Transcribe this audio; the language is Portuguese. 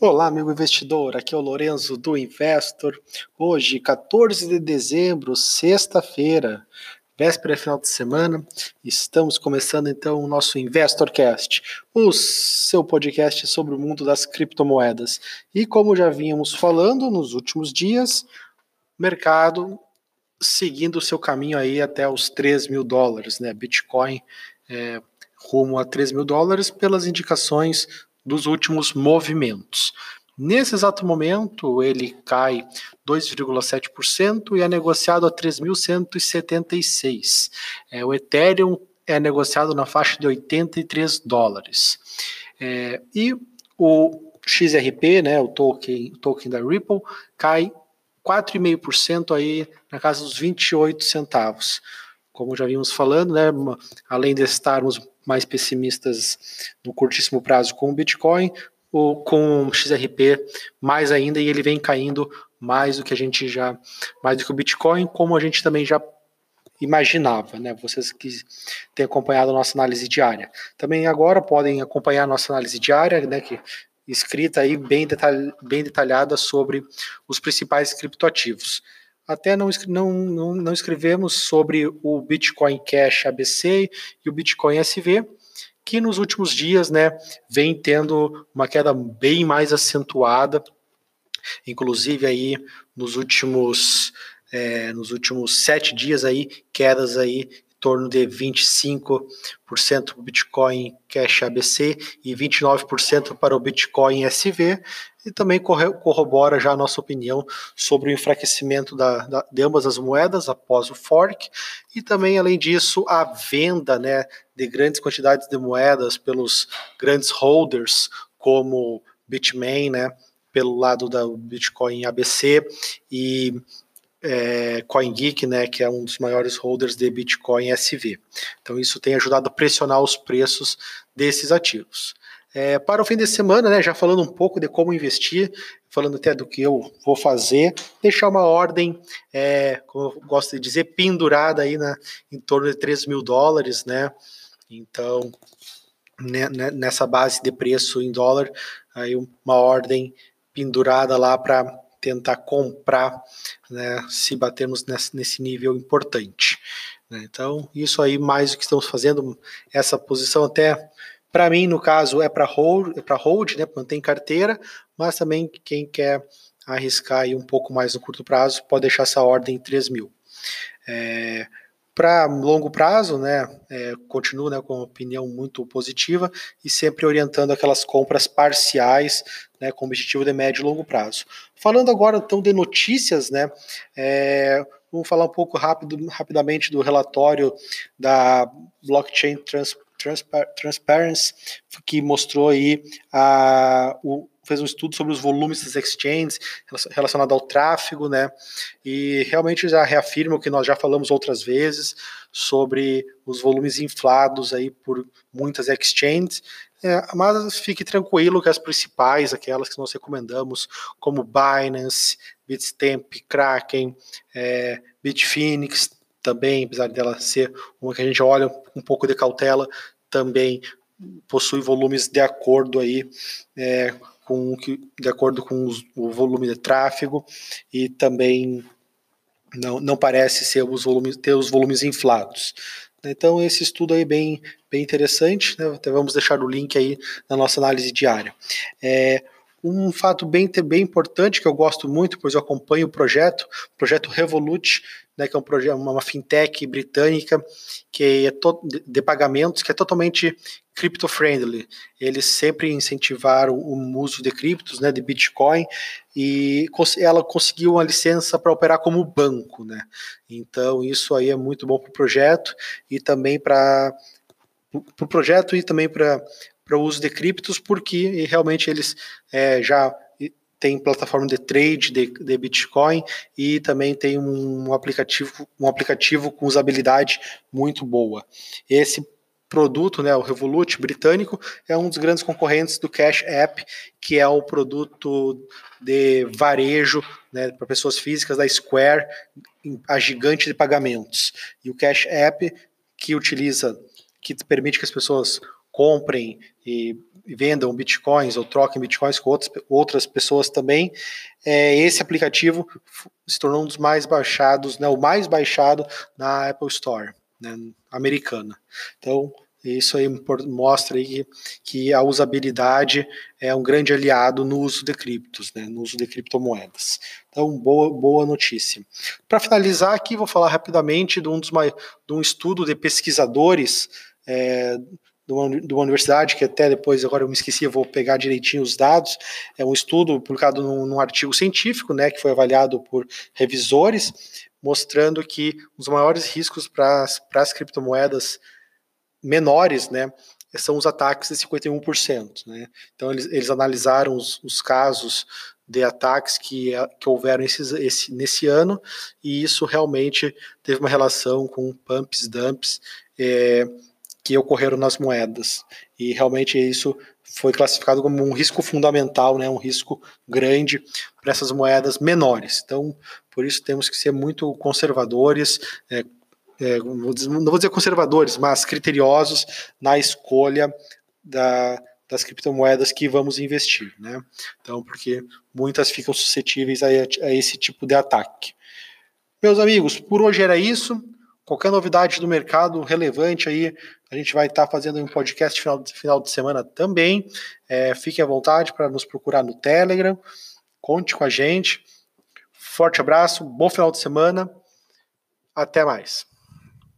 Olá, amigo investidor. Aqui é o Lorenzo do Investor. Hoje, 14 de dezembro, sexta-feira, véspera final de semana, estamos começando então o nosso InvestorCast, o seu podcast sobre o mundo das criptomoedas. E como já vínhamos falando nos últimos dias, mercado seguindo o seu caminho aí até os 3 mil dólares, né? Bitcoin é, rumo a 3 mil dólares pelas indicações dos últimos movimentos. Nesse exato momento, ele cai 2,7% e é negociado a 3.176. É, o Ethereum é negociado na faixa de 83 dólares. É, e o XRP, né, o token, o token da Ripple, cai 4,5% aí na casa dos 28 centavos. Como já vimos falando, né, além de estarmos mais pessimistas no curtíssimo prazo com o Bitcoin, ou com o XRP mais ainda, e ele vem caindo mais do que a gente já, mais do que o Bitcoin, como a gente também já imaginava, né? Vocês que têm acompanhado a nossa análise diária. Também agora podem acompanhar a nossa análise diária, né? Que escrita aí bem, detalh, bem detalhada sobre os principais criptoativos. Até não, não, não, escrevemos sobre o Bitcoin Cash ABC e o Bitcoin SV, que nos últimos dias né, vem tendo uma queda bem mais acentuada, inclusive aí nos últimos, é, nos últimos sete dias aí, quedas aí torno de 25% para o Bitcoin Cash ABC e 29% para o Bitcoin SV, e também corrobora já a nossa opinião sobre o enfraquecimento da, da, de ambas as moedas após o fork, e também, além disso, a venda né, de grandes quantidades de moedas pelos grandes holders, como Bitmain, né, pelo lado da Bitcoin ABC, e é, CoinGeek, né, que é um dos maiores holders de Bitcoin SV. Então isso tem ajudado a pressionar os preços desses ativos. É, para o fim de semana, né, já falando um pouco de como investir, falando até do que eu vou fazer, deixar uma ordem, é, como eu gosto de dizer, pendurada aí na, em torno de 3 mil dólares, né? Então, né, né, nessa base de preço em dólar, aí uma ordem pendurada lá para tentar comprar, né, se batermos nesse, nível importante. Né? Então, isso aí mais o que estamos fazendo, essa posição até para mim, no caso, é para hold, é para hold, né, manter em carteira, mas também quem quer arriscar aí um pouco mais no curto prazo pode deixar essa ordem em 3 mil. É, para longo prazo, né, é, continuo né, com uma opinião muito positiva e sempre orientando aquelas compras parciais, né, com objetivo de médio e longo prazo. Falando agora então de notícias, né, é, vamos falar um pouco rápido, rapidamente do relatório da Blockchain Trans, Transparency, que mostrou aí a, o, fez um estudo sobre os volumes das exchanges relacionado ao tráfego, né? E realmente já reafirma o que nós já falamos outras vezes sobre os volumes inflados aí por muitas exchanges. É, mas fique tranquilo que as principais, aquelas que nós recomendamos, como Binance, Bitstamp, Kraken, é, Bitfinex, também, apesar dela ser uma que a gente olha um pouco de cautela, também possui volumes de acordo aí é, com que, de acordo com os, o volume de tráfego e também não, não parece ser os volumes, ter os volumes inflados. Então esse estudo aí é bem, bem interessante, né? Até vamos deixar o link aí na nossa análise diária. É, um fato bem, bem importante que eu gosto muito, pois eu acompanho o projeto, o projeto Revolut, né, que é um projeto, uma fintech britânica que é de pagamentos que é totalmente crypto friendly. Eles sempre incentivaram o uso de criptos, né, de Bitcoin, e ela conseguiu uma licença para operar como banco, né? Então isso aí é muito bom para o projeto e também para o pro projeto e também para para o uso de criptos, porque realmente eles é, já têm plataforma de trade de, de, Bitcoin e também tem um aplicativo, um aplicativo com usabilidade muito boa. Esse produto, né, o Revolut britânico, é um dos grandes concorrentes do Cash App, que é o produto de varejo né, para pessoas físicas da Square, a gigante de pagamentos. E o Cash App, que utiliza, que permite que as pessoas comprem e vendam bitcoins ou troquem bitcoins com outras, outras pessoas também, é, esse aplicativo se tornou um dos mais baixados, né, o mais baixado na Apple Store né, americana. Então, isso aí mostra aí que, que, a usabilidade é um grande aliado no uso de criptos, né, no uso de criptomoedas. Então, boa, boa notícia. Para finalizar aqui, vou falar rapidamente de um, dos, de um estudo de pesquisadores é, de uma, de uma, universidade, que até depois, agora eu me esqueci, eu vou pegar direitinho os dados, é um estudo publicado num, num artigo científico, né, que foi avaliado por revisores, mostrando que os maiores riscos para as criptomoedas menores, né, são os ataques de 51%. Né? Então, eles, eles analisaram os, os casos de ataques que, que houveram esses, esse, nesse ano, e isso realmente teve uma relação com pumps, dumps, é, que ocorreram nas moedas. E realmente isso foi classificado como um risco fundamental, né, um risco grande para essas moedas menores. Então, por isso temos que ser muito conservadores, é, é, não vou dizer conservadores, mas criteriosos na escolha da, das criptomoedas que vamos investir, né? Então, porque muitas ficam suscetíveis a, a esse tipo de ataque. Meus amigos, por hoje era isso. Qualquer novidade do mercado relevante aí, a gente vai estar fazendo um podcast final de, final de semana também. É, fiquem à vontade para nos procurar no Telegram. Conte com a gente. Forte abraço, bom final de semana. Até mais.